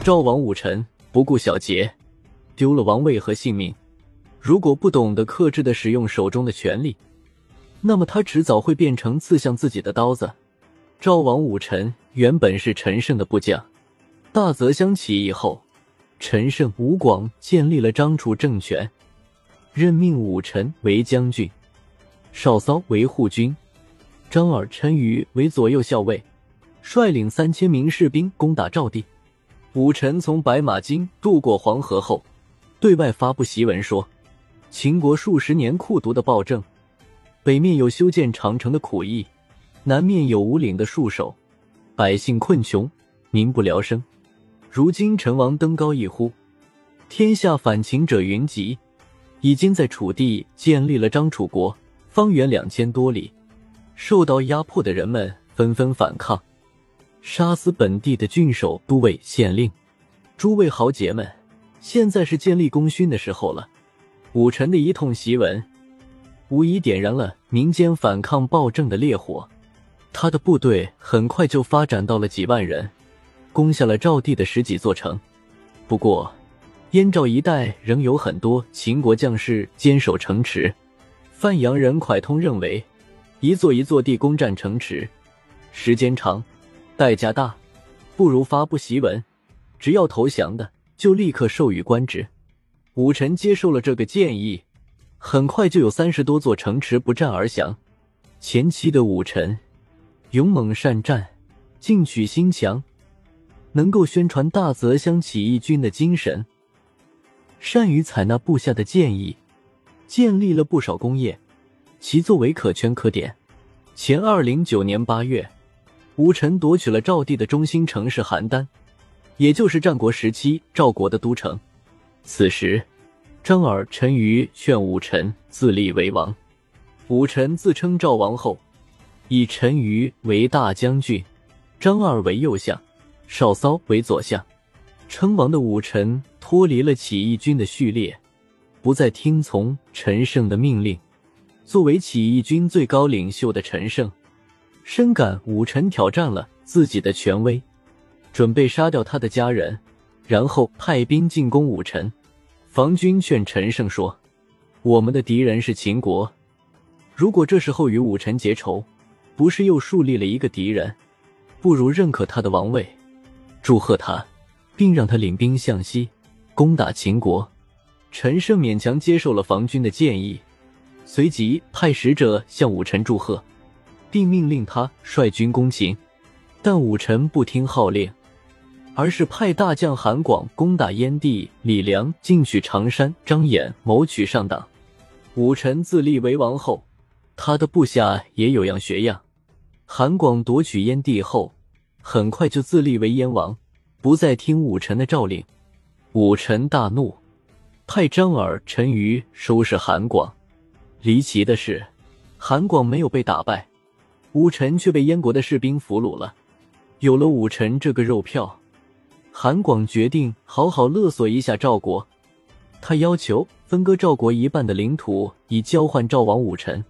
赵王武臣不顾小节，丢了王位和性命。如果不懂得克制的使用手中的权力，那么他迟早会变成刺向自己的刀子。赵王武臣原本是陈胜的部将，大泽乡起义后，陈胜、吴广建立了张楚政权，任命武臣为将军，少骚为护军，张耳、陈馀为左右校尉，率领三千名士兵攻打赵地。武臣从白马津渡过黄河后，对外发布檄文说。秦国数十年酷毒的暴政，北面有修建长城的苦役，南面有无岭的戍守，百姓困穷，民不聊生。如今陈王登高一呼，天下反秦者云集，已经在楚地建立了张楚国，方圆两千多里。受到压迫的人们纷纷反抗，杀死本地的郡守、都尉、县令。诸位豪杰们，现在是建立功勋的时候了。武臣的一通檄文，无疑点燃了民间反抗暴政的烈火。他的部队很快就发展到了几万人，攻下了赵地的十几座城。不过，燕赵一带仍有很多秦国将士坚守城池。范阳人蒯通认为，一座一座地攻占城池，时间长，代价大，不如发布檄文，只要投降的就立刻授予官职。武臣接受了这个建议，很快就有三十多座城池不战而降。前期的武臣勇猛善战，进取心强，能够宣传大泽乡起义军的精神，善于采纳部下的建议，建立了不少功业，其作为可圈可点。前二零九年八月，武臣夺取了赵地的中心城市邯郸，也就是战国时期赵国的都城。此时，张耳、陈馀劝武臣自立为王。武臣自称赵王后，以陈馀为大将军，张耳为右相，少骚为左相。称王的武臣脱离了起义军的序列，不再听从陈胜的命令。作为起义军最高领袖的陈胜，深感武臣挑战了自己的权威，准备杀掉他的家人，然后派兵进攻武臣。房军劝陈胜说：“我们的敌人是秦国，如果这时候与武臣结仇，不是又树立了一个敌人？不如认可他的王位，祝贺他，并让他领兵向西攻打秦国。”陈胜勉强接受了房军的建议，随即派使者向武臣祝贺，并命令他率军攻秦。但武臣不听号令。而是派大将韩广攻打燕地，李良进取常山，张衍谋取上党。武臣自立为王后，他的部下也有样学样。韩广夺取燕地后，很快就自立为燕王，不再听武臣的诏令。武臣大怒，派张耳、陈馀收拾韩广。离奇的是，韩广没有被打败，武臣却被燕国的士兵俘虏了。有了武臣这个肉票。韩广决定好好勒索一下赵国，他要求分割赵国一半的领土，以交换赵王武臣。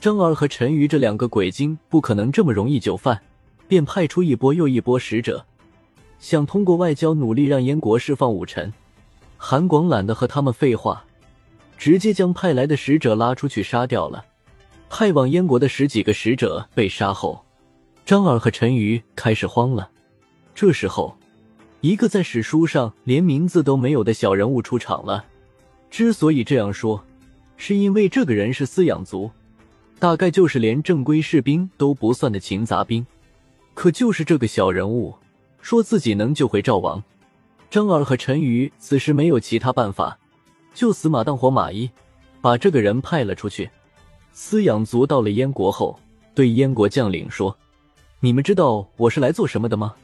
张耳和陈馀这两个鬼精不可能这么容易就范，便派出一波又一波使者，想通过外交努力让燕国释放武臣。韩广懒得和他们废话，直接将派来的使者拉出去杀掉了。派往燕国的十几个使者被杀后，张耳和陈馀开始慌了。这时候。一个在史书上连名字都没有的小人物出场了。之所以这样说，是因为这个人是饲养族，大概就是连正规士兵都不算的勤杂兵。可就是这个小人物，说自己能救回赵王。张耳和陈馀此时没有其他办法，就死马当活马医，把这个人派了出去。饲养族到了燕国后，对燕国将领说：“你们知道我是来做什么的吗？”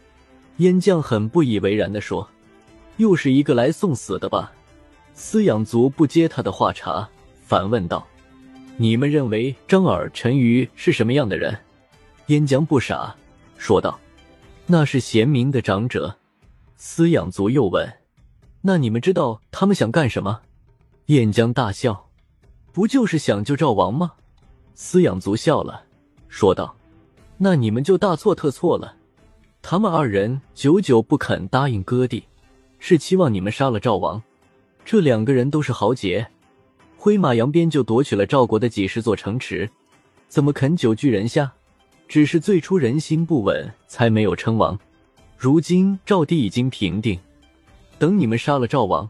燕将很不以为然的说：“又是一个来送死的吧？”饲养族不接他的话茬，反问道：“你们认为张耳、陈馀是什么样的人？”燕将不傻，说道：“那是贤明的长者。”饲养族又问：“那你们知道他们想干什么？”燕将大笑：“不就是想救赵王吗？”饲养族笑了，说道：“那你们就大错特错了。”他们二人久久不肯答应割地。是期望你们杀了赵王。这两个人都是豪杰，挥马扬鞭就夺取了赵国的几十座城池，怎么肯久居人下？只是最初人心不稳，才没有称王。如今赵地已经平定，等你们杀了赵王，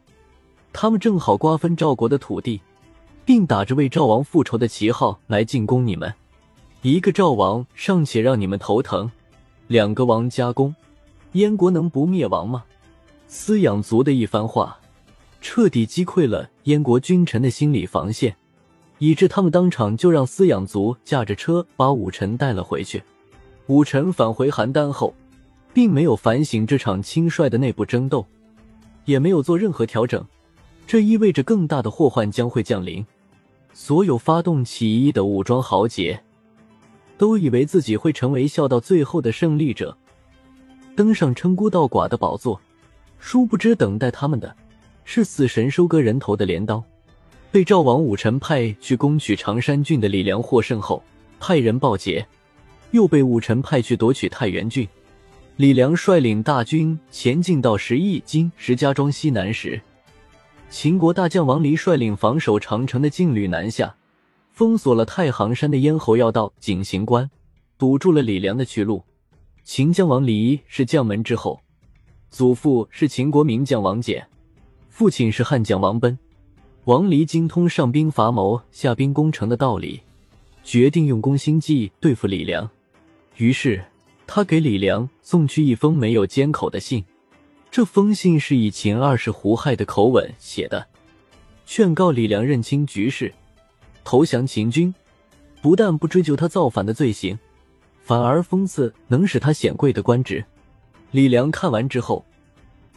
他们正好瓜分赵国的土地，并打着为赵王复仇的旗号来进攻你们。一个赵王尚且让你们头疼，两个王加攻，燕国能不灭亡吗？司养族的一番话，彻底击溃了燕国君臣的心理防线。以致他们当场就让司养族驾着车把武臣带了回去。武臣返回邯郸后，并没有反省这场轻率的内部争斗，也没有做任何调整。这意味着更大的祸患将会降临。所有发动起义的武装豪杰，都以为自己会成为笑到最后的胜利者，登上称孤道寡的宝座。殊不知，等待他们的是死神收割人头的镰刀。被赵王武臣派去攻取常山郡的李良获胜后，派人报捷，又被武臣派去夺取太原郡。李良率领大军前进到十邑今石家庄西南时，秦国大将王离率领防守长城的劲旅南下，封锁了太行山的咽喉要道井陉关，堵住了李良的去路。秦将王离是将门之后，祖父是秦国名将王翦，父亲是汉将王奔。王离精通上兵伐谋、下兵攻城的道理，决定用攻心计对付李良。于是，他给李良送去一封没有缄口的信。这封信是以秦二世胡亥的口吻写的，劝告李良认清局势，投降秦军。不但不追究他造反的罪行，反而封赐能使他显贵的官职。李良看完之后，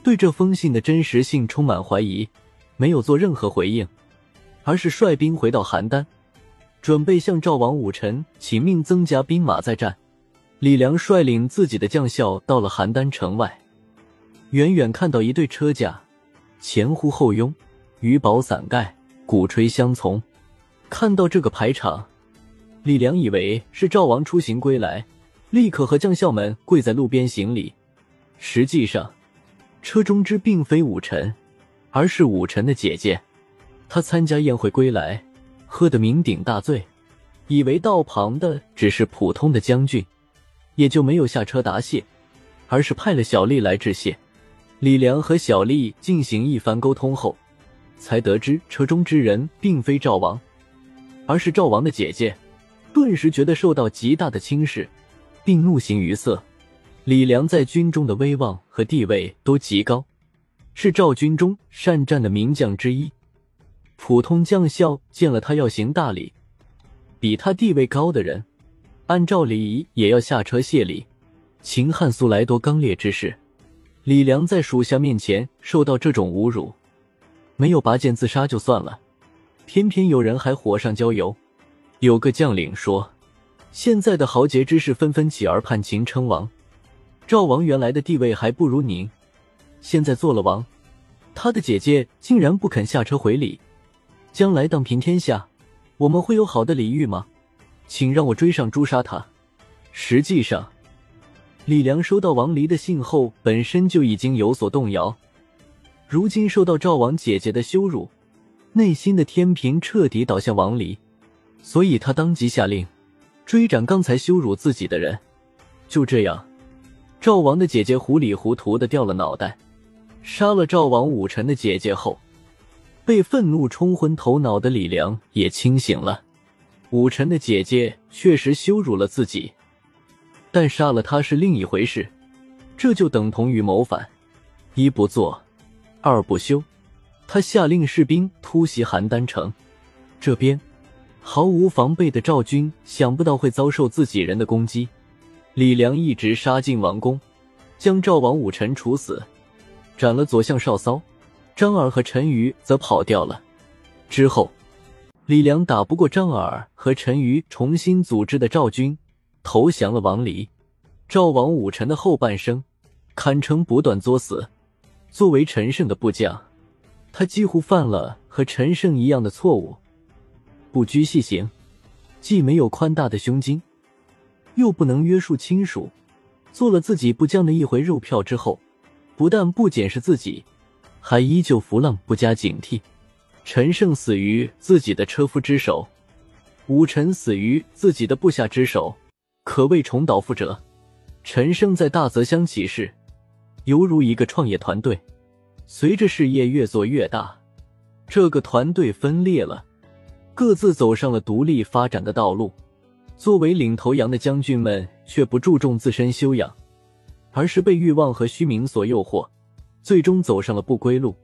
对这封信的真实性充满怀疑。没有做任何回应，而是率兵回到邯郸，准备向赵王武臣请命增加兵马再战。李良率领自己的将校到了邯郸城外，远远看到一对车驾，前呼后拥，鱼宝伞盖，鼓吹相从。看到这个排场，李良以为是赵王出行归来，立刻和将校们跪在路边行礼。实际上，车中之并非武臣。而是武臣的姐姐，她参加宴会归来，喝得酩酊大醉，以为道旁的只是普通的将军，也就没有下车答谢，而是派了小丽来致谢。李良和小丽进行一番沟通后，才得知车中之人并非赵王，而是赵王的姐姐，顿时觉得受到极大的轻视，并怒形于色。李良在军中的威望和地位都极高。是赵军中善战的名将之一，普通将校见了他要行大礼，比他地位高的人，按照礼仪也要下车谢礼。秦汉素来多刚烈之士，李良在属下面前受到这种侮辱，没有拔剑自杀就算了，偏偏有人还火上浇油。有个将领说：“现在的豪杰之士纷纷起而叛秦称王，赵王原来的地位还不如您。”现在做了王，他的姐姐竟然不肯下车回礼，将来荡平天下，我们会有好的礼遇吗？请让我追上诛杀他。实际上，李良收到王离的信后，本身就已经有所动摇，如今受到赵王姐姐的羞辱，内心的天平彻底倒向王离，所以他当即下令追斩刚才羞辱自己的人。就这样，赵王的姐姐糊里糊涂的掉了脑袋。杀了赵王武臣的姐姐后，被愤怒冲昏头脑的李良也清醒了。武臣的姐姐确实羞辱了自己，但杀了他是另一回事，这就等同于谋反。一不做，二不休。他下令士兵突袭邯郸城，这边毫无防备的赵军想不到会遭受自己人的攻击，李良一直杀进王宫，将赵王武臣处死。斩了左相少骚，张耳和陈馀则跑掉了。之后，李良打不过张耳和陈馀重新组织的赵军，投降了王离。赵王武臣的后半生，堪称不断作死。作为陈胜的部将，他几乎犯了和陈胜一样的错误：不拘细行，既没有宽大的胸襟，又不能约束亲属。做了自己部将的一回肉票之后。不但不检视自己，还依旧浮浪不加警惕。陈胜死于自己的车夫之手，武臣死于自己的部下之手，可谓重蹈覆辙。陈胜在大泽乡起事，犹如一个创业团队，随着事业越做越大，这个团队分裂了，各自走上了独立发展的道路。作为领头羊的将军们却不注重自身修养，而是被欲望和虚名所诱惑，最终走上了不归路。